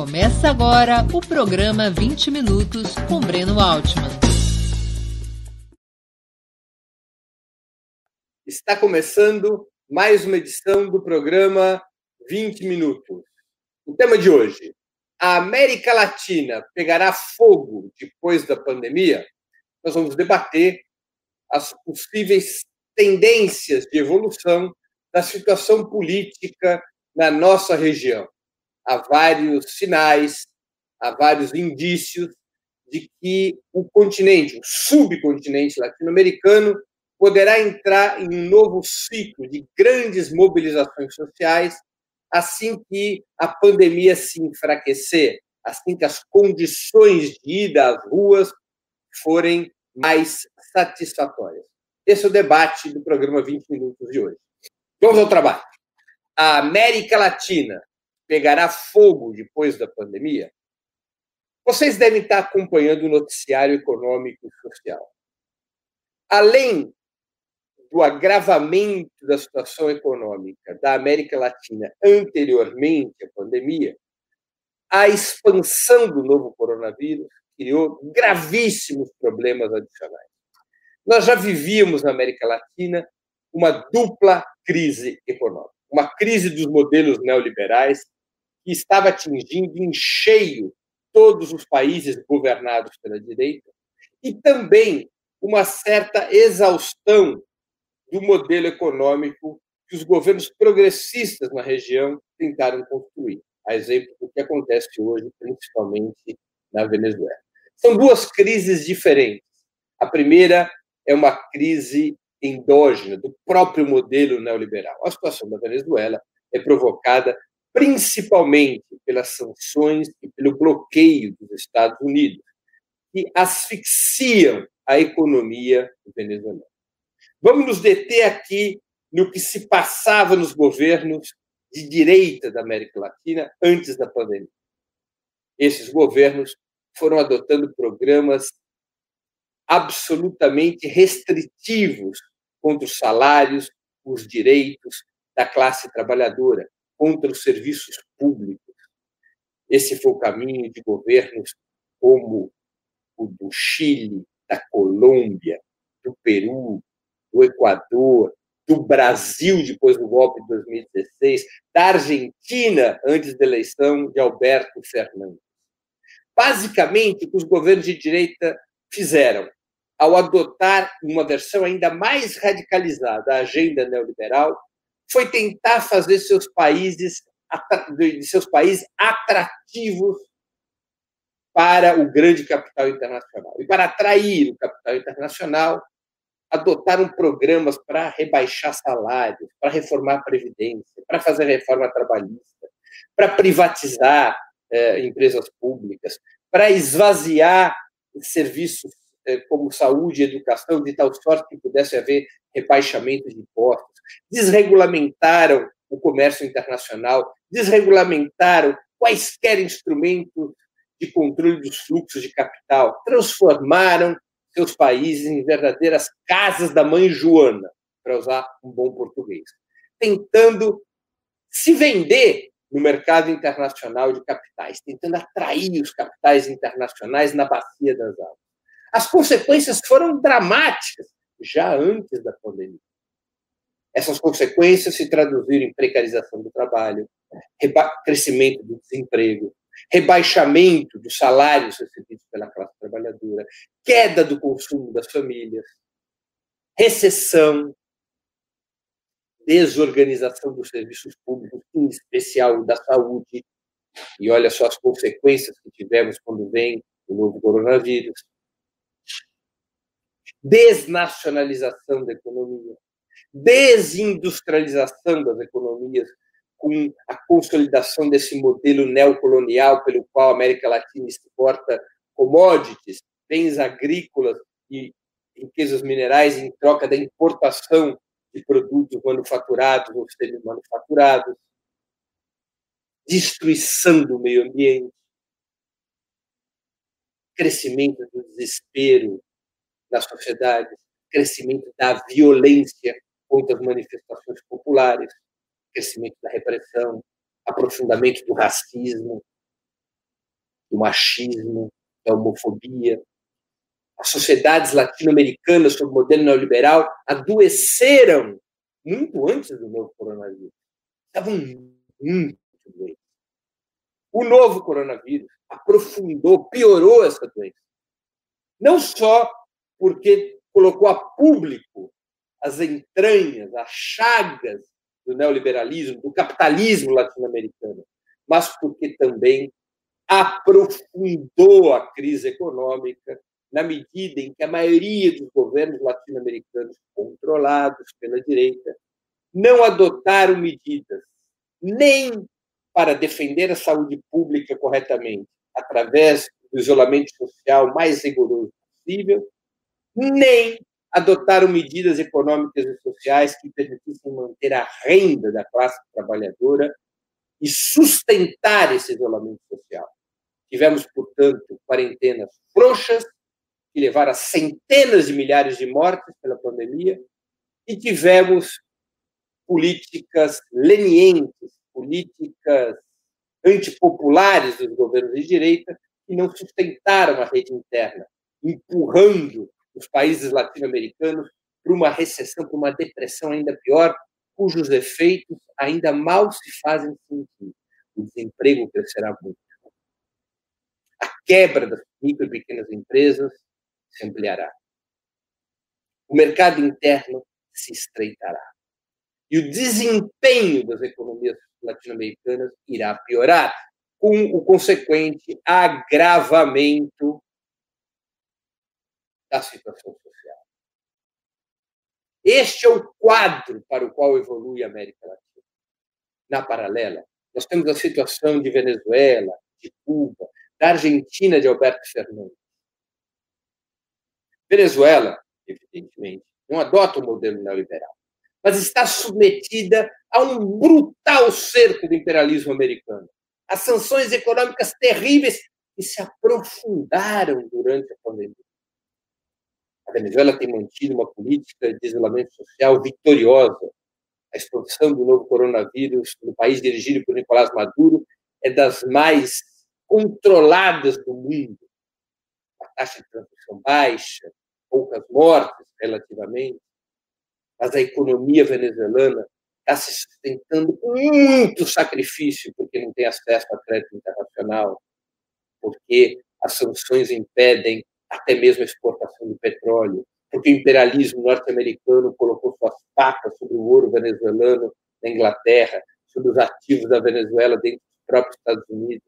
Começa agora o programa 20 Minutos com Breno Altman. Está começando mais uma edição do programa 20 Minutos. O tema de hoje: a América Latina pegará fogo depois da pandemia? Nós vamos debater as possíveis tendências de evolução da situação política na nossa região há vários sinais, há vários indícios de que o continente, o subcontinente latino-americano, poderá entrar em um novo ciclo de grandes mobilizações sociais assim que a pandemia se enfraquecer, assim que as condições de ida às ruas forem mais satisfatórias. Esse é o debate do programa 20 Minutos de hoje. Vamos ao trabalho. A América Latina pegará fogo depois da pandemia? Vocês devem estar acompanhando o noticiário econômico e social. Além do agravamento da situação econômica da América Latina anteriormente à pandemia, a expansão do novo coronavírus criou gravíssimos problemas adicionais. Nós já vivíamos na América Latina uma dupla crise econômica, uma crise dos modelos neoliberais que estava atingindo em cheio todos os países governados pela direita, e também uma certa exaustão do modelo econômico que os governos progressistas na região tentaram construir, a exemplo do que acontece hoje, principalmente na Venezuela. São duas crises diferentes. A primeira é uma crise endógena do próprio modelo neoliberal. A situação da Venezuela é provocada principalmente pelas sanções e pelo bloqueio dos Estados Unidos, que asfixiam a economia venezuelana. Vamos nos deter aqui no que se passava nos governos de direita da América Latina antes da pandemia. Esses governos foram adotando programas absolutamente restritivos contra os salários, os direitos da classe trabalhadora, contra os serviços públicos. Esse foi o caminho de governos como o do Chile, da Colômbia, do Peru, do Equador, do Brasil depois do golpe de 2016, da Argentina antes da eleição de Alberto Fernandes. Basicamente, o que os governos de direita fizeram ao adotar uma versão ainda mais radicalizada da agenda neoliberal, foi tentar fazer seus países de seus países atrativos para o grande capital internacional. E para atrair o capital internacional, adotaram programas para rebaixar salários, para reformar a previdência, para fazer reforma trabalhista, para privatizar eh, empresas públicas, para esvaziar serviços como saúde e educação de tal sorte que pudesse haver rebaixamento de impostos, desregulamentaram o comércio internacional, desregulamentaram quaisquer instrumentos de controle dos fluxos de capital, transformaram seus países em verdadeiras casas da mãe Joana, para usar um bom português, tentando se vender no mercado internacional de capitais, tentando atrair os capitais internacionais na bacia das águas. As consequências foram dramáticas já antes da pandemia. Essas consequências se traduziram em precarização do trabalho, crescimento do desemprego, rebaixamento dos salários recebidos pela classe trabalhadora, queda do consumo das famílias, recessão, desorganização dos serviços públicos, em especial da saúde. E olha só as consequências que tivemos quando vem o novo coronavírus. Desnacionalização da economia, desindustrialização das economias, com a consolidação desse modelo neocolonial pelo qual a América Latina exporta commodities, bens agrícolas e riquezas minerais em troca da importação de produtos manufaturados ou semi-manufaturados, destruição do meio ambiente, crescimento do desespero na sociedade, crescimento da violência contra as manifestações populares, crescimento da repressão, aprofundamento do racismo, do machismo, da homofobia. As sociedades latino-americanas, sob o modelo neoliberal, adoeceram muito antes do novo coronavírus. Estavam muito doentes. O novo coronavírus aprofundou, piorou essa doença. Não só porque colocou a público as entranhas, as chagas do neoliberalismo, do capitalismo latino-americano, mas porque também aprofundou a crise econômica na medida em que a maioria dos governos latino-americanos controlados pela direita não adotaram medidas nem para defender a saúde pública corretamente, através do isolamento social mais rigoroso possível, nem adotaram medidas econômicas e sociais que permitissem manter a renda da classe trabalhadora e sustentar esse isolamento social. Tivemos, portanto, quarentenas frouxas, que levaram a centenas de milhares de mortes pela pandemia, e tivemos políticas lenientes, políticas antipopulares dos governos de direita, que não sustentaram a rede interna, empurrando os países latino-americanos para uma recessão, para uma depressão ainda pior, cujos efeitos ainda mal se fazem sentir. O desemprego crescerá muito. A quebra das micro e pequenas empresas se ampliará. O mercado interno se estreitará. E o desempenho das economias latino-americanas irá piorar, com o consequente agravamento da situação social. Este é o quadro para o qual evolui a América Latina. Na paralela, nós temos a situação de Venezuela, de Cuba, da Argentina de Alberto Fernandes. Venezuela, evidentemente, não adota o modelo neoliberal, mas está submetida a um brutal cerco do imperialismo americano. As sanções econômicas terríveis que se aprofundaram durante a pandemia. A Venezuela tem mantido uma política de isolamento social vitoriosa. A expansão do novo coronavírus no país dirigido por Nicolás Maduro é das mais controladas do mundo. A taxa de transmissão baixa, poucas mortes relativamente, mas a economia venezuelana está se sustentando com muito sacrifício, porque não tem acesso a crédito internacional, porque as sanções impedem até mesmo a exportação de petróleo, porque o imperialismo norte-americano colocou suas patas sobre o ouro venezuelano na Inglaterra, sobre os ativos da Venezuela dentro dos próprios Estados Unidos.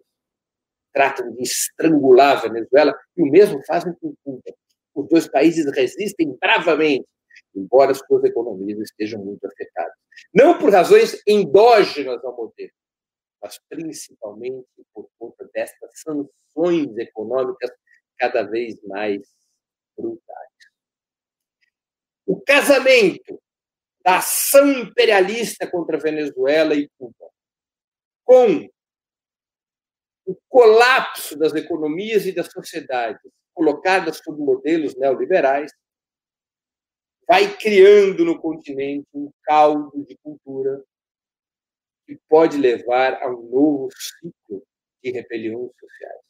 Tratam de estrangular a Venezuela e o mesmo fazem com Cuba. Os dois países resistem bravamente, embora suas economias estejam muito afetadas. Não por razões endógenas ao modelo, mas principalmente por conta destas sanções econômicas cada vez mais brutais. O casamento da ação imperialista contra a Venezuela e Cuba com o colapso das economias e das sociedades colocadas sob modelos neoliberais vai criando no continente um caldo de cultura que pode levar a um novo ciclo de rebeliões sociais.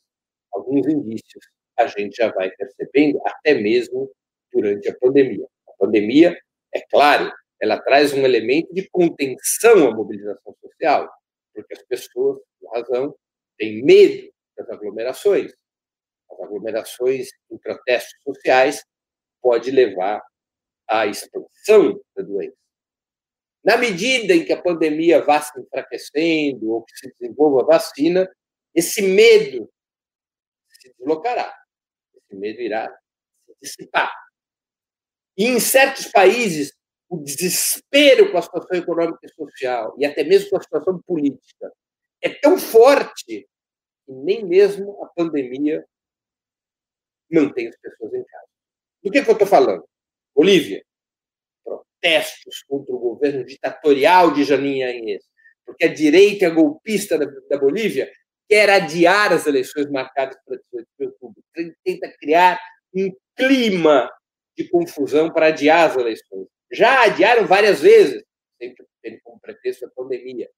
Alguns indícios a gente já vai percebendo, até mesmo durante a pandemia. A pandemia, é claro, ela traz um elemento de contenção à mobilização social, porque as pessoas, por razão, têm medo das aglomerações. As aglomerações em protestos sociais pode levar à expansão da doença. Na medida em que a pandemia vá se enfraquecendo ou que se desenvolva a vacina, esse medo se deslocará esse medo irá se dissipar. E em certos países, o desespero com a situação econômica e social, e até mesmo com a situação política, é tão forte que nem mesmo a pandemia mantém as pessoas em casa. Do que, que eu estou falando? Bolívia, protestos contra o governo ditatorial de Janine Áñez, porque a direita golpista da, da Bolívia quer adiar as eleições marcadas para 18 de outubro, tenta criar um clima de confusão para adiar as eleições. Já adiaram várias vezes, sempre tendo como pretexto a pandemia.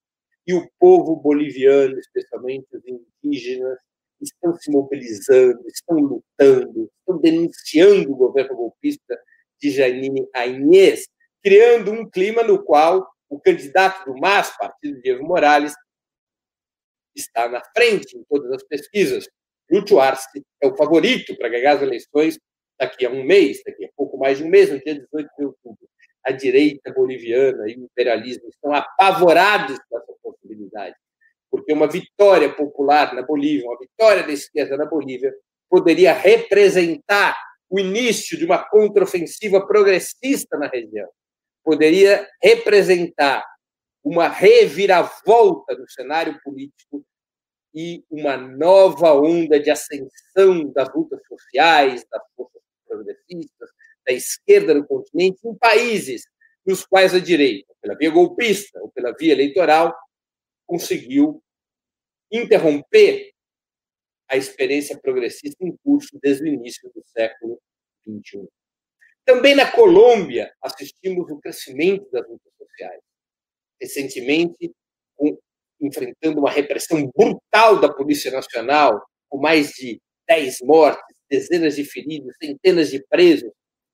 E o povo boliviano, especialmente os indígenas, estão se mobilizando, estão lutando, estão denunciando o governo golpista de Janine Agnès, criando um clima no qual o candidato do MAS, partido de Evo Morales, está na frente em todas as pesquisas. Lúcio Arce é o favorito para ganhar as eleições daqui a um mês, daqui a pouco mais de um mês, no dia 18 de outubro. A direita boliviana e o imperialismo estão apavorados com essa possibilidade, porque uma vitória popular na Bolívia, uma vitória da esquerda na Bolívia, poderia representar o início de uma contraofensiva progressista na região, poderia representar uma reviravolta no cenário político e uma nova onda de ascensão das lutas sociais, das forças progressistas, da esquerda no continente, em países nos quais a direita, pela via golpista ou pela via eleitoral, conseguiu interromper a experiência progressista em curso desde o início do século XXI. Também na Colômbia, assistimos o crescimento das lutas sociais. Recentemente, com enfrentando uma repressão brutal da Polícia Nacional, com mais de 10 mortes, dezenas de feridos, centenas de presos.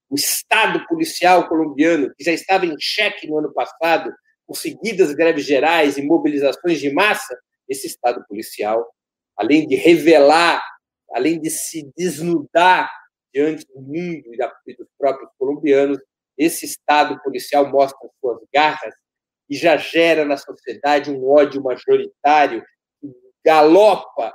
O Estado policial colombiano, que já estava em xeque no ano passado, com seguidas greves gerais e mobilizações de massa, esse Estado policial, além de revelar, além de se desnudar diante do mundo e dos próprios colombianos, esse Estado policial mostra suas garras e já gera na sociedade um ódio majoritário que galopa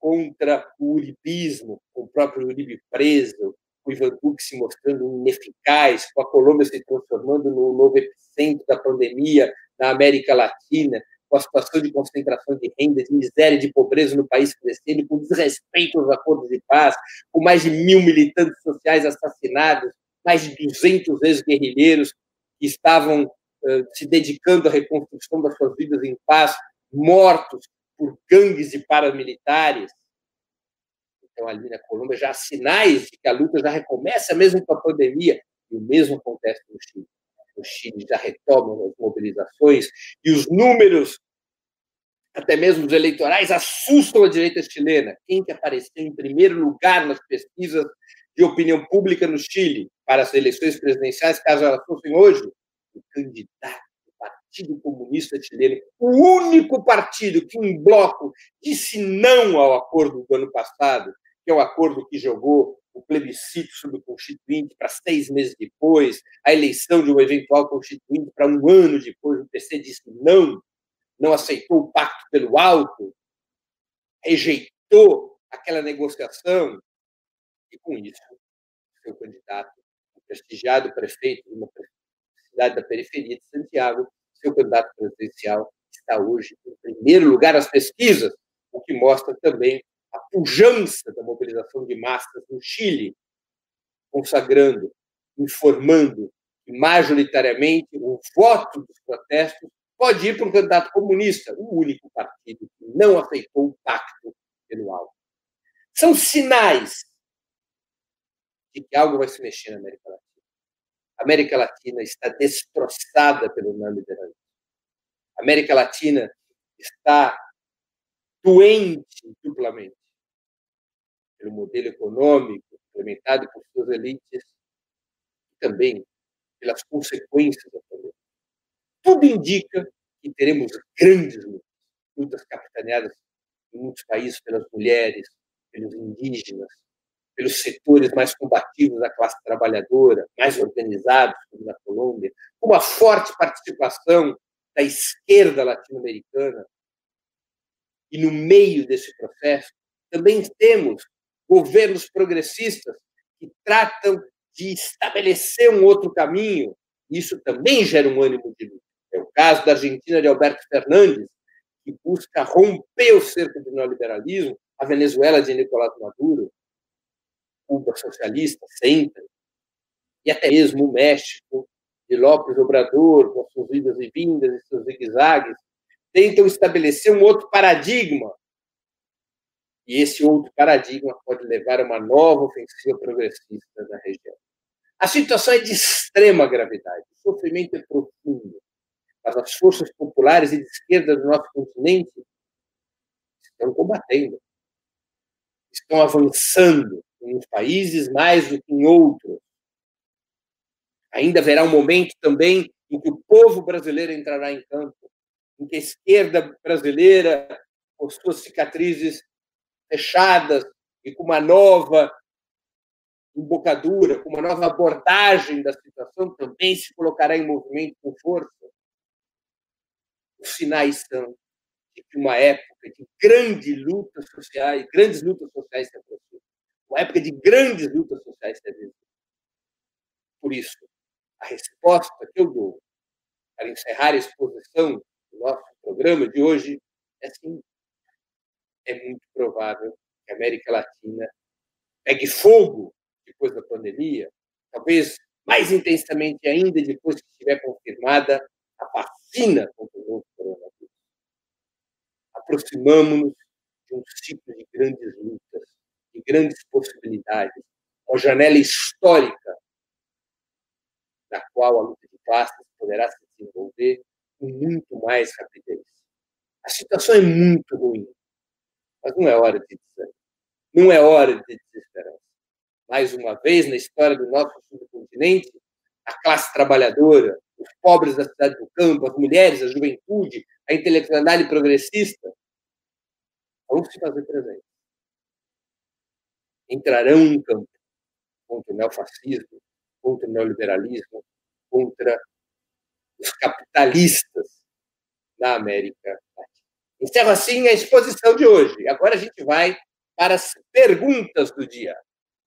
contra o uribismo, com o próprio Uribe preso, o Ivan Duque se mostrando ineficaz, com a Colômbia se transformando no novo epicentro da pandemia na América Latina, com a situação de concentração de renda, de miséria e de pobreza no país crescendo, com desrespeito aos acordos de paz, com mais de mil militantes sociais assassinados, mais de 200 ex-guerrilheiros que estavam se dedicando à reconstrução das suas vidas em paz, mortos por gangues de paramilitares. Então, ali na Colômbia já há sinais de que a luta já recomeça, mesmo com a pandemia, e o mesmo acontece no Chile. No Chile já retomam as mobilizações e os números, até mesmo os eleitorais, assustam a direita chilena. Quem que apareceu em primeiro lugar nas pesquisas de opinião pública no Chile para as eleições presidenciais, caso elas fossem hoje? O candidato do Partido Comunista Chileno, o único partido que, em bloco, disse não ao acordo do ano passado, que é o acordo que jogou o plebiscito sobre o constituinte para seis meses depois, a eleição de um eventual constituinte para um ano depois, o PC disse não, não aceitou o pacto pelo alto, rejeitou aquela negociação, e com isso, seu candidato, prestigiado prefeito de uma cidade da periferia de Santiago, seu candidato presidencial está hoje em primeiro lugar nas pesquisas, o que mostra também a pujança da mobilização de massas no Chile, consagrando, informando que, majoritariamente, o voto dos protestos pode ir para um candidato comunista, o único partido que não aceitou o pacto pelo alto. São sinais de que algo vai se mexer na América Latina. A América Latina está destroçada pelo neoliberalismo. A América Latina está doente duplamente pelo modelo econômico implementado por suas elites e também pelas consequências da pandemia. Tudo indica que teremos grandes lutas, lutas capitaneadas em muitos países pelas mulheres, pelos indígenas, pelos setores mais combativos da classe trabalhadora, mais organizados, como na Colômbia, com uma forte participação da esquerda latino-americana. E no meio desse processo, também temos governos progressistas que tratam de estabelecer um outro caminho. Isso também gera um ânimo de luta. É o caso da Argentina de Alberto Fernandes, que busca romper o cerco do neoliberalismo, a Venezuela de Nicolás Maduro, Cuba socialista, sempre, e até mesmo o México, de López Obrador, com suas idas e vindas e seus zigue-zagues, tentam estabelecer um outro paradigma. E esse outro paradigma pode levar a uma nova ofensiva progressista na região. A situação é de extrema gravidade, o sofrimento é profundo, mas as forças populares e de esquerda do nosso continente estão combatendo estão avançando em uns países mais do que em outros. Ainda haverá um momento também em que o povo brasileiro entrará em campo, em que a esquerda brasileira, com suas cicatrizes fechadas e com uma nova embocadura, com uma nova abordagem da situação, também se colocará em movimento com força. Os sinais são de que uma época de grandes lutas sociais, grandes lutas sociais se. Uma época de grandes lutas sociais. Por isso, a resposta que eu dou para encerrar a exposição do nosso programa de hoje é sim. É muito provável que a América Latina pegue fogo depois da pandemia, talvez mais intensamente ainda depois que estiver confirmada a vacina contra o novo coronavírus. Aproximamos-nos de um ciclo de grandes lutas, de grandes possibilidades, uma janela histórica na qual a luta de classes poderá se desenvolver com muito mais rapidez. A situação é muito ruim, mas não é hora de desânimo, não é hora de desesperança. Mais uma vez, na história do nosso subcontinente, a classe trabalhadora, os pobres da cidade do campo, as mulheres, a juventude, a intelectualidade progressista, vão se fazer presentes. Entrarão em campo contra o neofascismo, contra o neoliberalismo, contra os capitalistas na América Latina. Encerro assim a exposição de hoje. Agora a gente vai para as perguntas do dia.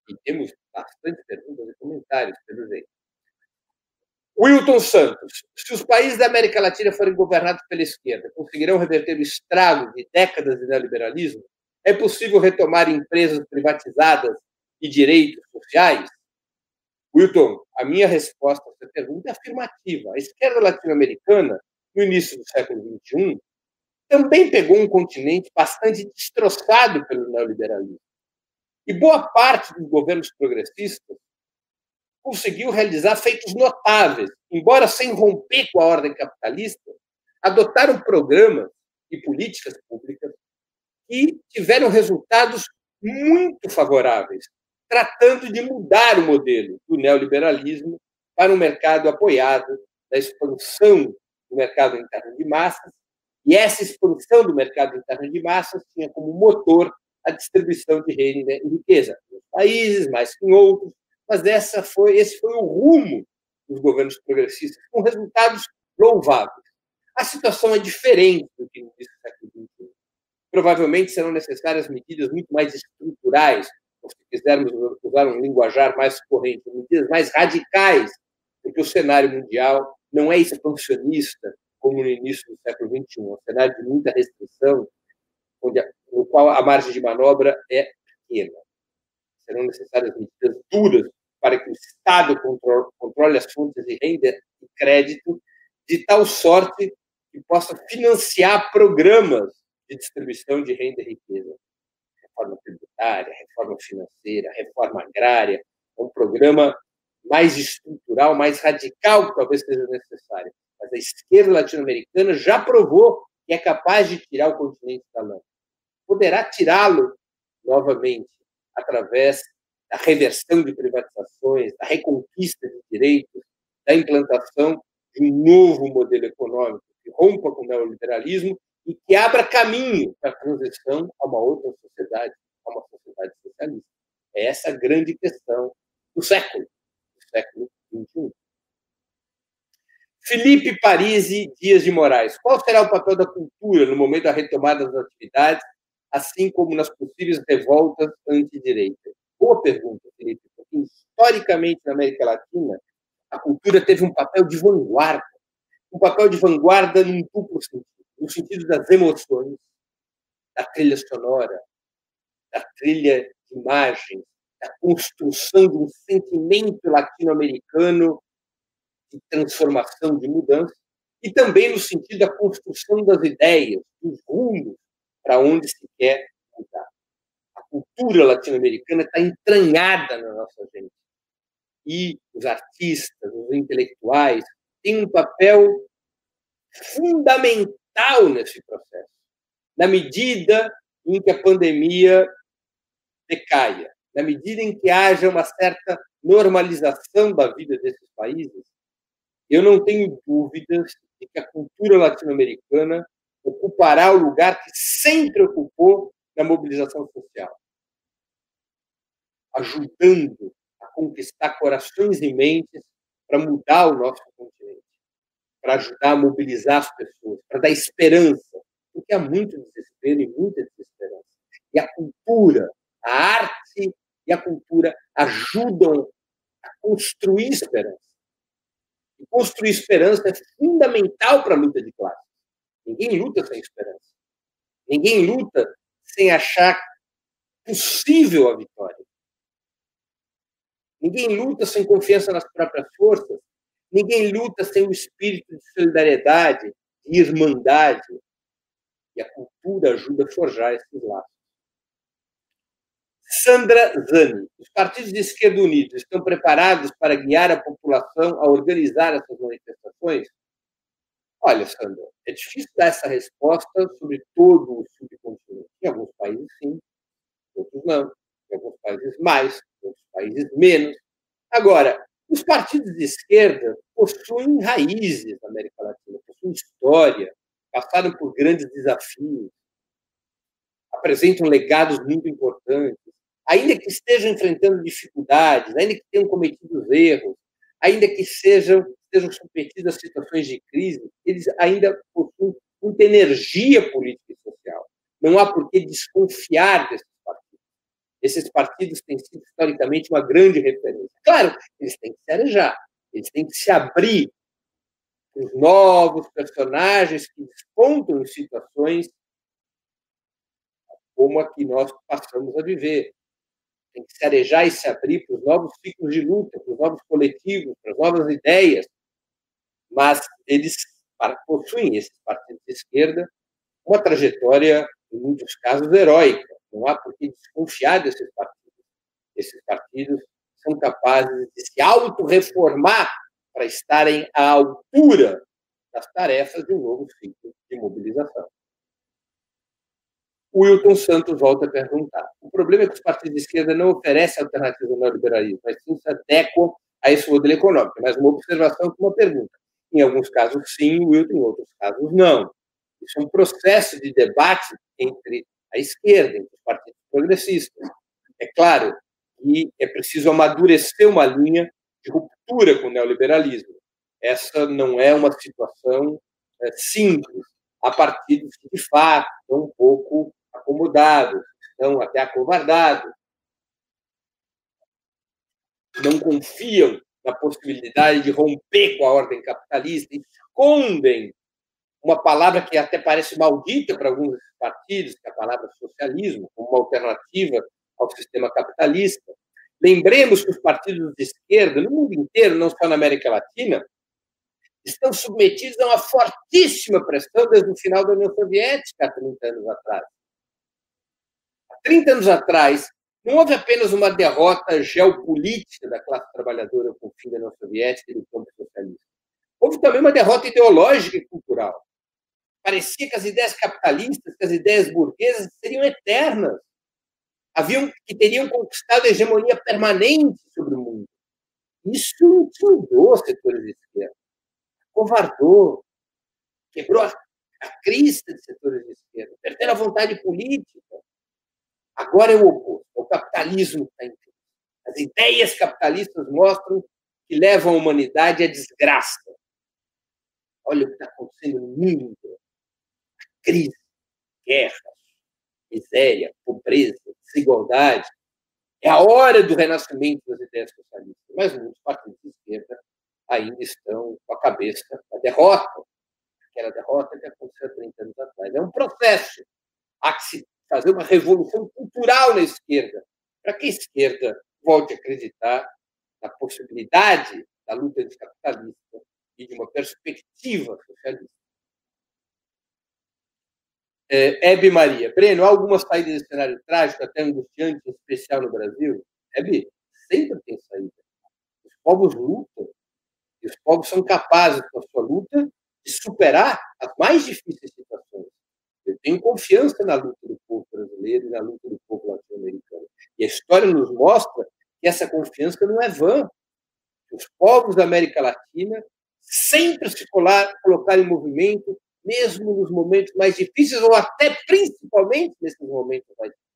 E temos bastante perguntas e comentários, pelo jeito. Wilton Santos. Se os países da América Latina forem governados pela esquerda, conseguirão reverter o estrago de décadas de neoliberalismo? É possível retomar empresas privatizadas e direitos sociais? Wilton, a minha resposta a essa pergunta é afirmativa. A esquerda latino-americana, no início do século XXI, também pegou um continente bastante destroçado pelo neoliberalismo. E boa parte dos governos progressistas conseguiu realizar feitos notáveis, embora sem romper com a ordem capitalista, adotaram programas e políticas públicas que tiveram resultados muito favoráveis, tratando de mudar o modelo do neoliberalismo para um mercado apoiado da expansão do mercado interno de massas, e essa expansão do mercado interno de massas tinha como motor a distribuição de renda e riqueza, em países mais que em outros, mas essa foi, esse foi o rumo dos governos progressistas, com resultados louváveis. A situação é diferente do que no século XXI. Provavelmente serão necessárias medidas muito mais estruturais, ou se quisermos usar um linguajar mais corrente, medidas mais radicais, porque o cenário mundial não é expansionista como no início do século XXI, é um cenário de muita restrição, onde a, no qual a margem de manobra é pequena. Serão necessárias medidas duras para que o Estado controle, as fontes de renda e crédito de tal sorte que possa financiar programas de distribuição de renda e riqueza. Reforma tributária, reforma financeira, reforma agrária, um programa mais estrutural, mais radical que talvez seja necessário. Mas a esquerda latino-americana já provou que é capaz de tirar o continente da lama poderá tirá-lo novamente através da reversão de privatizações, da reconquista de direitos, da implantação de um novo modelo econômico que rompa com o neoliberalismo e que abra caminho para a transição a uma outra sociedade, a uma sociedade socialista. É essa a grande questão do século, do século XXI. Felipe Parisi Dias de Moraes. Qual será o papel da cultura no momento da retomada das atividades assim como nas possíveis revoltas anti-direita? Boa pergunta, Felipe, porque historicamente na América Latina a cultura teve um papel de vanguarda, um papel de vanguarda num duplo sentido, no sentido das emoções, da trilha sonora, da trilha de imagem, da construção de um sentimento latino-americano de transformação, de mudança, e também no sentido da construção das ideias, dos rumos para onde se quer mudar. A cultura latino-americana está entranhada na nossa gente. E os artistas, os intelectuais, têm um papel fundamental nesse processo. Na medida em que a pandemia decaia, na medida em que haja uma certa normalização da vida desses países, eu não tenho dúvidas de que a cultura latino-americana ocupará o lugar que sempre ocupou na mobilização social, ajudando a conquistar corações e mentes para mudar o nosso continente, para ajudar a mobilizar as pessoas, para dar esperança, porque há muito desespero e muita desesperança. E a cultura, a arte e a cultura ajudam a construir esperança. E construir esperança é fundamental para a luta de classe. Ninguém luta sem esperança. Ninguém luta sem achar possível a vitória. Ninguém luta sem confiança nas próprias forças. Ninguém luta sem o espírito de solidariedade, de irmandade. E a cultura ajuda a forjar esses laços. Sandra Zani, os partidos de esquerda unidos estão preparados para guiar a população a organizar essas manifestações? Olha, Sandra, é difícil dar essa resposta sobre todo o subcontinente. Em alguns países, sim, outros não. Em alguns países, mais, em outros países, menos. Agora, os partidos de esquerda possuem raízes na América Latina, possuem história, passaram por grandes desafios, apresentam legados muito importantes, ainda que estejam enfrentando dificuldades, ainda que tenham cometido erros, ainda que sejam estejam submetidos a situações de crise, eles ainda possuem muita energia política e social. Não há por que desconfiar desses. Esses partidos têm sido historicamente uma grande referência. Claro, eles têm que se arejar, eles têm que se abrir os novos personagens que despontam em situações como a que nós passamos a viver. Tem que se arejar e se abrir para os novos ciclos de luta, para os novos coletivos, para as novas ideias, mas eles possuem, esses partidos de esquerda, uma trajetória, em muitos casos, heróica. Não há por que desconfiar desses partidos. Esses partidos são capazes de se auto-reformar para estarem à altura das tarefas de um novo ciclo de mobilização. O Wilton Santos volta a perguntar. O problema é que os partidos de esquerda não oferecem alternativa ao neoliberalismo, mas sim se adequam a esse modelo econômico. Mas uma observação com uma pergunta. Em alguns casos, sim, Wilton, em outros casos, não. Isso é um processo de debate entre a esquerda, entre os partidos progressistas. É claro que é preciso amadurecer uma linha de ruptura com o neoliberalismo. Essa não é uma situação é, simples. Há partidos que, de fato, estão um pouco acomodados, estão até acovardados, não confiam na possibilidade de romper com a ordem capitalista, escondem uma palavra que até parece maldita para alguns partidos, que é a palavra socialismo, como uma alternativa ao sistema capitalista. Lembremos que os partidos de esquerda, no mundo inteiro, não só na América Latina, estão submetidos a uma fortíssima pressão desde o final da União Soviética, há 30 anos atrás. Há 30 anos atrás, não houve apenas uma derrota geopolítica da classe trabalhadora com o fim da União Soviética e do campo socialista. Houve também uma derrota ideológica e cultural. Parecia que as ideias capitalistas, que as ideias burguesas seriam eternas. Haviam que teriam conquistado a hegemonia permanente sobre o mundo. Isso intimidou os setores de esquerda, covardou, quebrou a, a crista de setores de esquerda, perderam a vontade política. Agora é o oposto, é o capitalismo está em crise. As ideias capitalistas mostram que levam a humanidade à desgraça. Olha o que está acontecendo no mundo. Crise, guerra, miséria, pobreza, desigualdade. É a hora do renascimento das ideias socialistas. Mas muitos partidos de esquerda ainda estão com a cabeça na derrota. Aquela derrota que aconteceu há 30 anos atrás. É um processo. Há que se fazer uma revolução cultural na esquerda, para que a esquerda volte a acreditar na possibilidade da luta anticapitalista e de uma perspectiva socialista. É, Hebe Maria. Breno, há algumas saídas desse cenário trágico, até angustiante, especial no Brasil? Hebe, sempre tem saída. Os povos lutam. E os povos são capazes, com a sua luta, de superar as mais difíceis situações. Eu tenho confiança na luta do povo brasileiro e na luta do povo latino-americano. E a história nos mostra que essa confiança não é vã. Os povos da América Latina sempre se colocaram em movimento, mesmo nos momentos mais difíceis, ou até principalmente nesses momentos mais difíceis.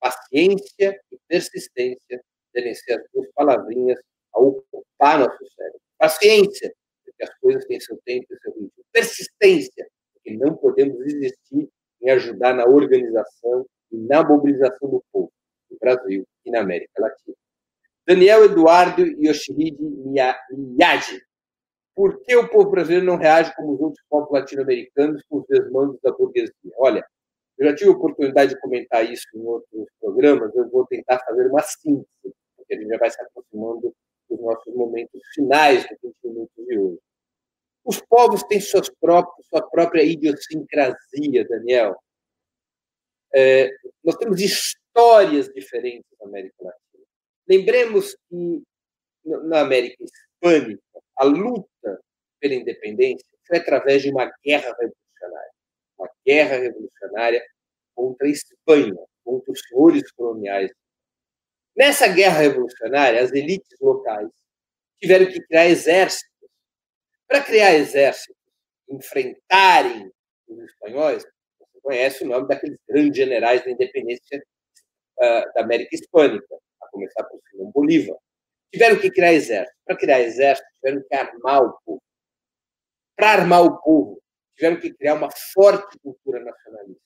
Paciência e persistência devem ser as duas palavrinhas a ocupar nosso cérebro. Paciência, porque as coisas têm seu tempo e seu ritmo. Persistência, porque não podemos desistir em ajudar na organização e na mobilização do povo, no Brasil e na América Latina. Daniel Eduardo Yoshihide Miyagi. Por que o povo brasileiro não reage como os outros povos latino-americanos com os desmandos da burguesia? Olha, eu já tive a oportunidade de comentar isso em outros programas, eu vou tentar fazer uma síntese, porque a gente já vai se aproximando dos nossos momentos finais dos 20 minutos de hoje. Os povos têm suas próprias, sua própria idiosincrasia, Daniel. É, nós temos histórias diferentes na América Latina. Lembremos que na América Hispânica, a luta pela independência foi através de uma guerra revolucionária. Uma guerra revolucionária contra a Espanha, contra os senhores coloniais. Nessa guerra revolucionária, as elites locais tiveram que criar exércitos. Para criar exércitos, enfrentarem os espanhóis, conhece o nome daqueles grandes generais da independência uh, da América Hispânica, a começar por Simão Bolívar. Tiveram que criar exército. Para criar exército, tiveram que armar o povo. Para armar o povo, tiveram que criar uma forte cultura nacionalista.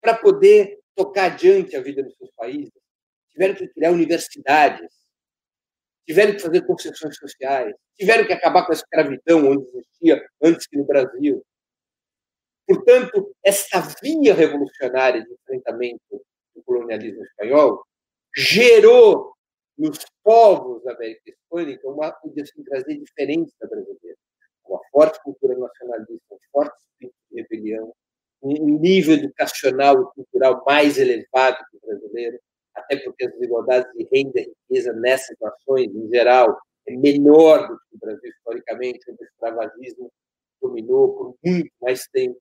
Para poder tocar adiante a vida dos seus países, tiveram que criar universidades, tiveram que fazer concessões sociais, tiveram que acabar com a escravidão onde existia antes que no Brasil, Portanto, essa via revolucionária de enfrentamento do colonialismo espanhol gerou nos povos da América Hispânica uma idiosincrasia diferente da brasileira, forte cultura nacionalista, um forte espírito de rebelião, um nível educacional e cultural mais elevado que o brasileiro, até porque as desigualdades de renda e riqueza nessas nações, em geral, é menor do que o Brasil historicamente, onde o escravagismo dominou por muito mais tempo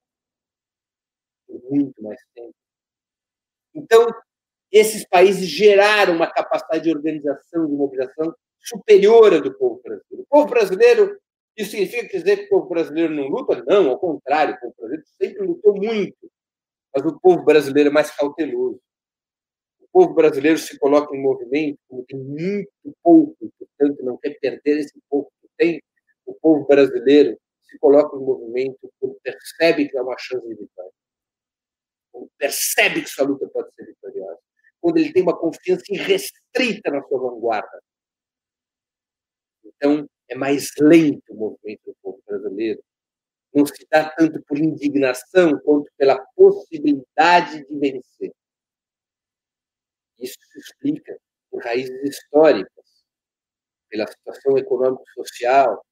por muito mais tempo. Então, esses países geraram uma capacidade de organização, de mobilização superior à do povo brasileiro. O povo brasileiro, isso significa dizer que o povo brasileiro não luta? Não, ao contrário, o povo brasileiro sempre lutou muito, mas o povo brasileiro é mais cauteloso. O povo brasileiro se coloca em movimento como tem muito pouco, portanto, não quer perder esse pouco que tem. O povo brasileiro se coloca em movimento quando percebe que é uma chance de vitória quando percebe que sua luta pode ser vitoriosa, quando ele tem uma confiança irrestrita na sua vanguarda. Então, é mais lento o movimento do povo brasileiro. Não se dá tanto por indignação quanto pela possibilidade de vencer. Isso se explica por raízes históricas, pela situação econômico-social,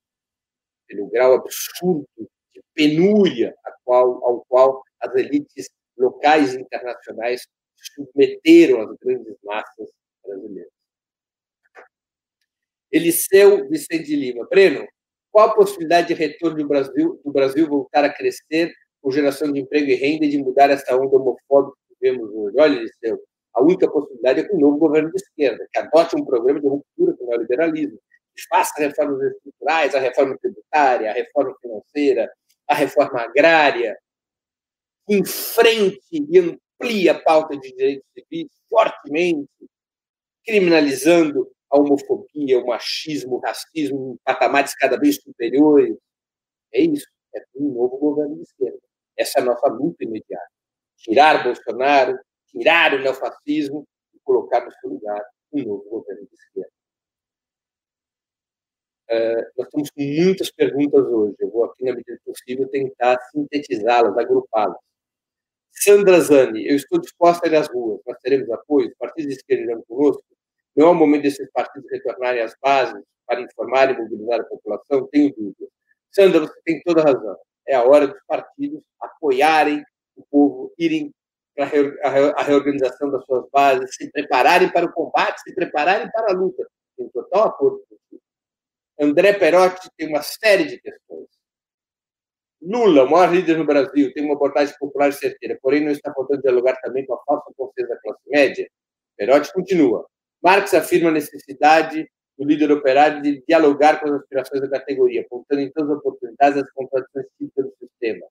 pelo grau absurdo de penúria qual, ao qual as elites locais e internacionais submeteram as grandes massas brasileiras. Eliseu Vicente de Lima. Breno, qual a possibilidade de retorno do Brasil, do Brasil voltar a crescer com geração de emprego e renda e de mudar essa onda homofóbica que vemos hoje? Olha, Eliseu, a única possibilidade é que o novo governo de esquerda, que adote um programa de ruptura com o neoliberalismo, que faça reformas estruturais, a reforma tributária, a reforma financeira, a reforma agrária, enfrente e amplia a pauta de direitos civis fortemente, criminalizando a homofobia, o machismo, o racismo em patamares cada vez superiores. É isso. É um novo governo de esquerda. Essa é a nossa luta imediata. Tirar Bolsonaro, tirar o neofascismo e colocar no seu lugar um novo governo de esquerda. Uh, nós temos muitas perguntas hoje. Eu vou aqui, na medida possível, tentar sintetizá-las, agrupá-las. Sandra Zani, eu estou disposta a ir às ruas, nós teremos apoio, os partidos de esquerda irão conosco. Não é o momento desses partidos retornarem às bases para informar e mobilizar a população, tenho dúvidas. Sandra, você tem toda a razão. É a hora dos partidos apoiarem o povo, irem para a reorganização das suas bases, se prepararem para o combate, se prepararem para a luta. Tem total acordo isso. André Perotti tem uma série de questões. Lula, o maior líder no Brasil, tem uma abordagem popular certeira, porém não está faltando dialogar também com a falsa consciência da classe média? Perotti continua. Marx afirma a necessidade do líder operário de dialogar com as aspirações da categoria, apontando em todas as oportunidades as contradições típicas do sistema.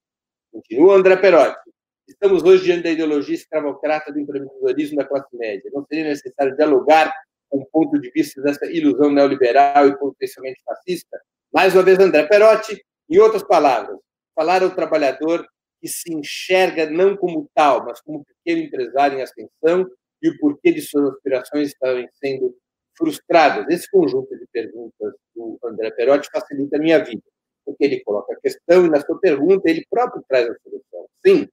Continua André Perotti. Estamos hoje diante da ideologia escravocrata do empreendedorismo da classe média. Não seria necessário dialogar com o ponto de vista dessa ilusão neoliberal e potencialmente fascista? Mais uma vez, André Perotti, em outras palavras, falar ao trabalhador que se enxerga não como tal, mas como pequeno empresário em ascensão e o porquê de suas aspirações estarem sendo frustradas. Esse conjunto de perguntas do André Perotti facilita a minha vida, porque ele coloca a questão e, na sua pergunta, ele próprio traz a solução. Sim,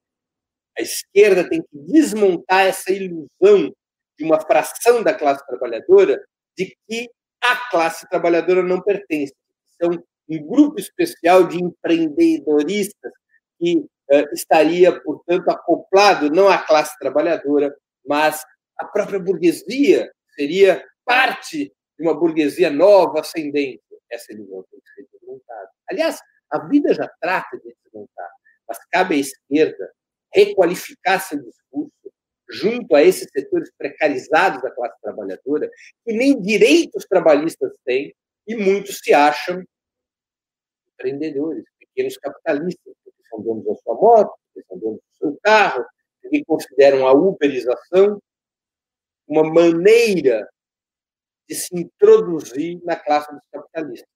a esquerda tem que desmontar essa ilusão de uma fração da classe trabalhadora de que a classe trabalhadora não pertence. São um grupo especial de empreendedoristas que eh, estaria, portanto, acoplado não à classe trabalhadora, mas à própria burguesia, seria parte de uma burguesia nova, ascendente. Essa ilusão tem que ser desmontada. Aliás, a vida já trata de desmontar, mas cabe à esquerda requalificar seu discurso junto a esses setores precarizados da classe trabalhadora, que nem direitos trabalhistas têm, e muitos se acham empreendedores, pequenos capitalistas, porque são donos da sua moto, porque são donos do seu carro, que consideram a uberização uma maneira de se introduzir na classe dos capitalistas.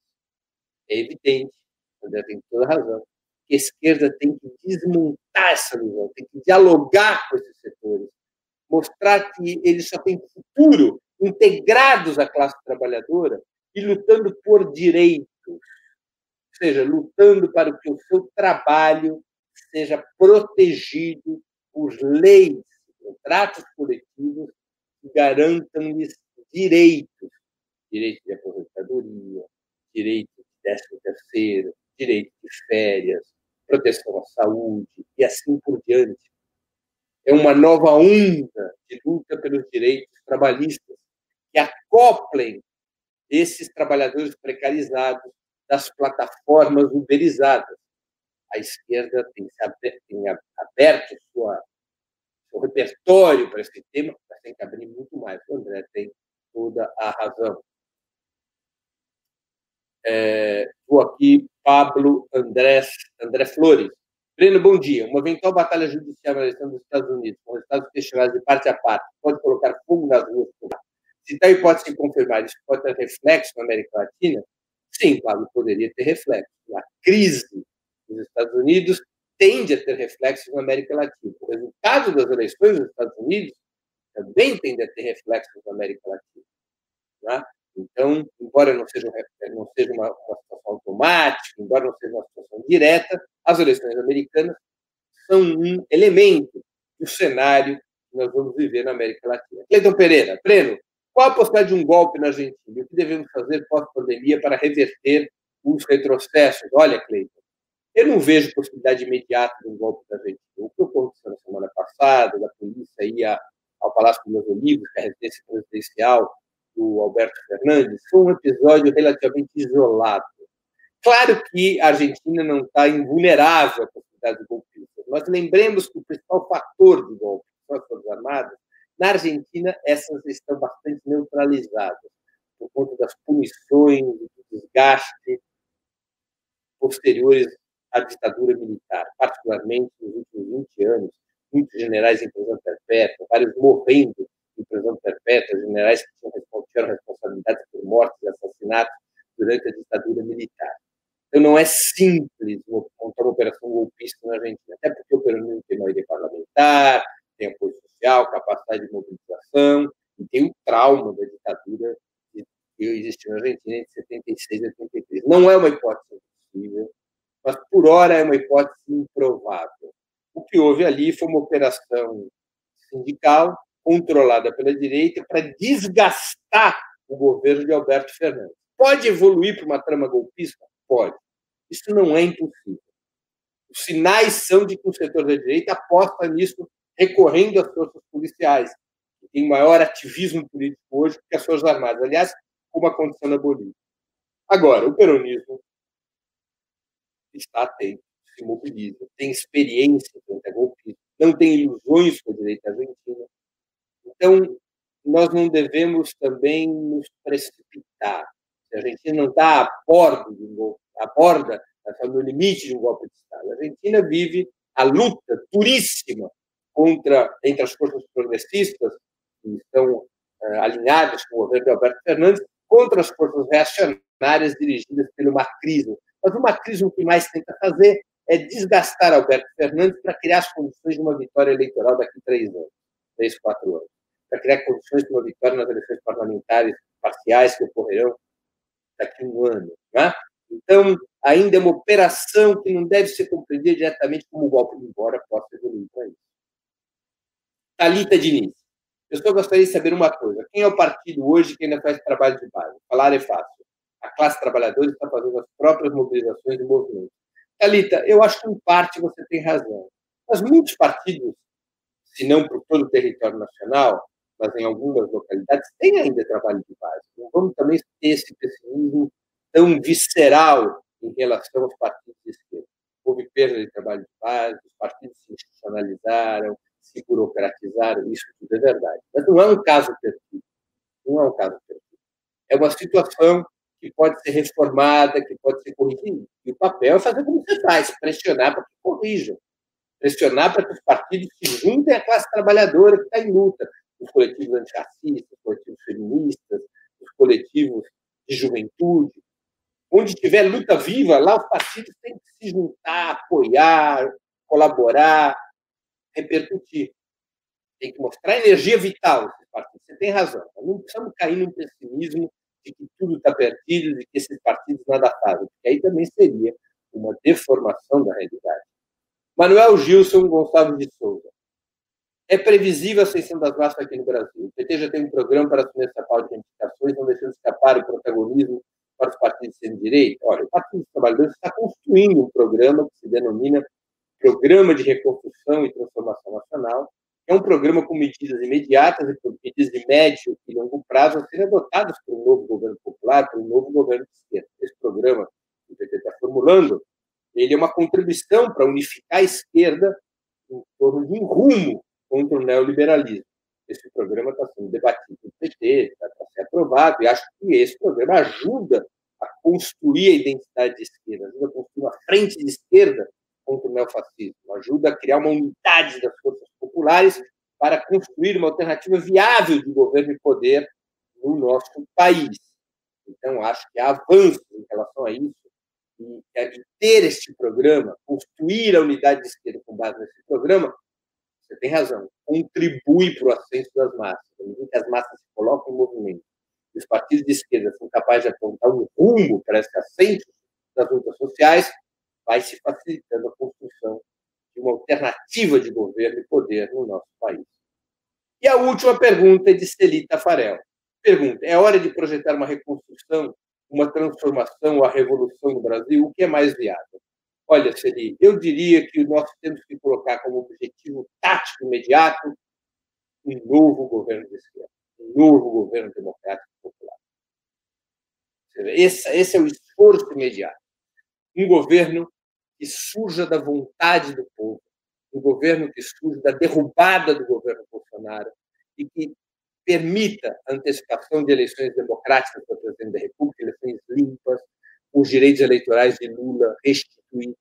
É evidente, André tem toda razão, que a esquerda tem que desmontar essa visão, tem que dialogar com esses setores, mostrar que eles só têm futuro integrados à classe trabalhadora e lutando por direitos, ou seja, lutando para que o seu trabalho seja protegido por leis, contratos coletivos garantam-lhes direitos, direito de aposentadoria, direito de décimo terceiro, direito de férias, proteção à saúde e assim por diante. É uma nova onda de luta pelos direitos trabalhistas que acoplem esses trabalhadores precarizados das plataformas uberizadas. A esquerda tem, tem aberto sua, seu repertório para esse tema, mas tem que abrir muito mais. O André tem toda a razão. É, aqui, Pablo André, André Flores. Breno, bom dia. Uma eventual batalha judicial na eleição dos Estados Unidos, com resultados questionados de parte a parte, pode colocar fogo nas ruas? Se tal hipótese se confirmar, isso pode ter reflexo na América Latina? Sim, Pablo, poderia ter reflexo. A crise dos Estados Unidos tende a ter reflexos na América Latina. O resultado das eleições nos Estados Unidos também tende a ter reflexos na América Latina. Né? Então, embora não seja, não seja uma, uma, situação automática, embora não seja uma situação direta, as eleições americanas são um elemento do cenário que nós vamos viver na América Latina. Cleiton Pereira, Pleno, qual a possibilidade de um golpe na Argentina? O que devemos fazer pós-pandemia para reverter os retrocessos? Olha, Cleiton, eu não vejo possibilidade imediata de um golpe na Argentina. O que aconteceu na semana passada, da polícia ia ao Palácio dos Olivos, que é a residência presidencial do Alberto Fernandes, foi um episódio relativamente isolado. Claro que a Argentina não está invulnerável à possibilidade de golpistas, mas lembremos que o principal fator de golpe são as Forças Armadas. Na Argentina, essas estão bastante neutralizadas, por conta das punições do desgaste posteriores à ditadura militar, particularmente nos últimos 20 anos, muitos generais em prisão perpétua, vários morrendo em prisão perpétua, generais que tiveram responsabilidades por mortes e assassinatos durante a ditadura militar. Então, não é simples montar uma operação golpista na Argentina, até porque o peronismo tem maioria parlamentar, tem apoio social, capacidade de mobilização, e tem o trauma da ditadura que existiu na Argentina entre 76 e 83. Não é uma hipótese impossível, mas por hora é uma hipótese improvável. O que houve ali foi uma operação sindical controlada pela direita para desgastar o governo de Alberto Fernandes. Pode evoluir para uma trama golpista? Pode. Isso não é impossível. Os sinais são de que o setor da direita aposta nisso recorrendo às forças policiais, que tem maior ativismo político hoje que as Forças Armadas. Aliás, como aconteceu na Bolívia. Agora, o peronismo está atento se mobiliza, tem experiência frente a golpismo, não tem ilusões com a direita argentina. Então, nós não devemos também nos precipitar. A Argentina não está a bordo de um golpe, a borda, no limite de um golpe de Estado. A Argentina vive a luta duríssima contra entre as forças progressistas que estão uh, alinhadas com o governo de Alberto Fernandes contra as forças reacionárias dirigidas pelo macrismo. Mas o macrismo que mais tenta fazer é desgastar Alberto Fernandes para criar as condições de uma vitória eleitoral daqui a três anos, três, quatro anos, para criar condições de uma vitória nas eleições parlamentares parciais que ocorrerão daqui a um ano. Né? Então, ainda é uma operação que não deve ser compreendida diretamente como golpe, embora possa evoluir para isso. Thalita Diniz. Eu só gostaria de saber uma coisa. Quem é o partido hoje que ainda faz trabalho de base? Falar é fácil. A classe trabalhadora está fazendo as próprias mobilizações e movimentos. Thalita, eu acho que em parte você tem razão. Mas muitos partidos, se não por todo o território nacional, mas em algumas localidades, têm ainda trabalho de base. Não vamos também ter esse pessimismo tão visceral em relação aos partidos de esquerda. Houve perda de trabalho de base, os partidos se institucionalizaram, se burocratizaram, isso tudo é verdade. Mas não é um caso perfeito. Não é um caso perfeito. É uma situação que pode ser reformada, que pode ser corrigida. E o papel é fazer como você faz, pressionar para que corrijam. Pressionar para que os partidos se juntem à classe trabalhadora que está em luta. Os coletivos antirracistas, os coletivos feministas, os coletivos de juventude. Onde tiver luta viva, lá os partidos têm que se juntar, apoiar, colaborar, repercutir. Tem que mostrar energia vital Você tem razão. não precisamos cair num pessimismo de que tudo está perdido, de que esses partidos nada fazem, porque aí também seria uma deformação da realidade. Manuel Gilson Gonçalves de Souza. É previsível a ascensão das massas aqui no Brasil. O PT já tem um programa para assumir essa pauta de identificações, não deixando escapar o protagonismo para os partidos de centro-direita. Olha, o Partido dos Trabalhadores está construindo um programa que se denomina Programa de Reconstrução e Transformação Nacional, é um programa com medidas imediatas e medidas de médio e longo prazo a serem adotadas por um novo governo popular, por um novo governo de esquerda. Esse programa que o PT está formulando, ele é uma contribuição para unificar a esquerda em torno de um rumo contra o neoliberalismo. Esse programa está sendo debatido no PT, está ser aprovado, e acho que esse programa ajuda a construir a identidade de esquerda, ajuda a construir uma frente de esquerda contra o neofascismo, ajuda a criar uma unidade das forças populares para construir uma alternativa viável de governo e poder no nosso país. Então, acho que há avanços em relação a isso, e é ter este programa, construir a unidade de esquerda com base nesse programa, você tem razão, contribui para o ascenso das massas. que as massas se colocam em movimento, os partidos de esquerda são capazes de apontar um rumo para esse ascenso das lutas sociais, vai se facilitando a construção de uma alternativa de governo e poder no nosso país. E a última pergunta é de Celita Farel. Pergunta: é hora de projetar uma reconstrução, uma transformação, a revolução no Brasil? O que é mais viável? Olha, Celi, eu diria que nós temos que colocar como objetivo tático imediato um novo governo de esquerda, um novo governo democrático popular. Esse, esse é o esforço imediato. Um governo que surja da vontade do povo, um governo que surja da derrubada do governo Bolsonaro e que permita a antecipação de eleições democráticas para o presidente da República, eleições limpas, os direitos eleitorais de Lula restituídos,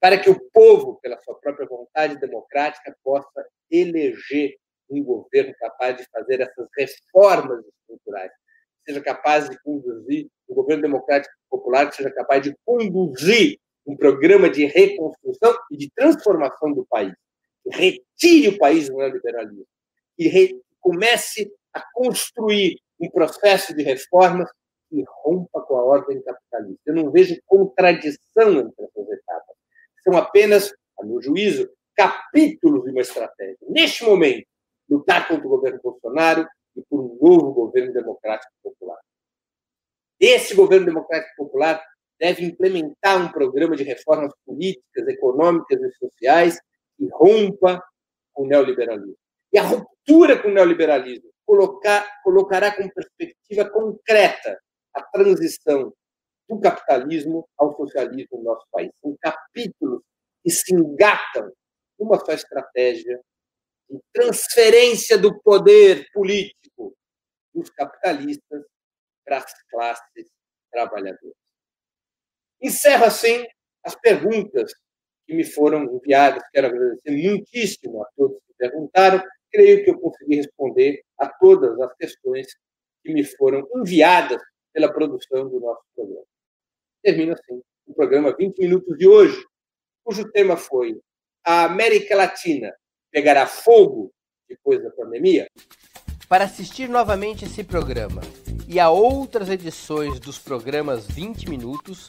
para que o povo, pela sua própria vontade democrática, possa eleger um governo capaz de fazer essas reformas estruturais, seja capaz de conduzir, um governo democrático popular que seja capaz de conduzir um programa de reconstrução e de transformação do país. Retire o país do neoliberalismo e comece a construir um processo de reformas que rompa com a ordem capitalista. Eu não vejo contradição entre essas etapas. São apenas, a meu juízo, capítulos de uma estratégia. Neste momento, lutar contra o governo Bolsonaro e por um novo governo democrático popular. Esse governo democrático popular deve implementar um programa de reformas políticas, econômicas e sociais que rompa com o neoliberalismo. E a ruptura com o neoliberalismo colocar, colocará como perspectiva concreta a transição do capitalismo ao socialismo no nosso país. São capítulos que se engatam uma só estratégia de transferência do poder político dos capitalistas para as classes trabalhadoras. Encerro assim as perguntas que me foram enviadas. Quero agradecer muitíssimo a todos que perguntaram. Creio que eu consegui responder a todas as questões que me foram enviadas pela produção do nosso programa. Termino assim o programa 20 Minutos de hoje, cujo tema foi A América Latina pegará fogo depois da pandemia? Para assistir novamente esse programa e a outras edições dos programas 20 Minutos,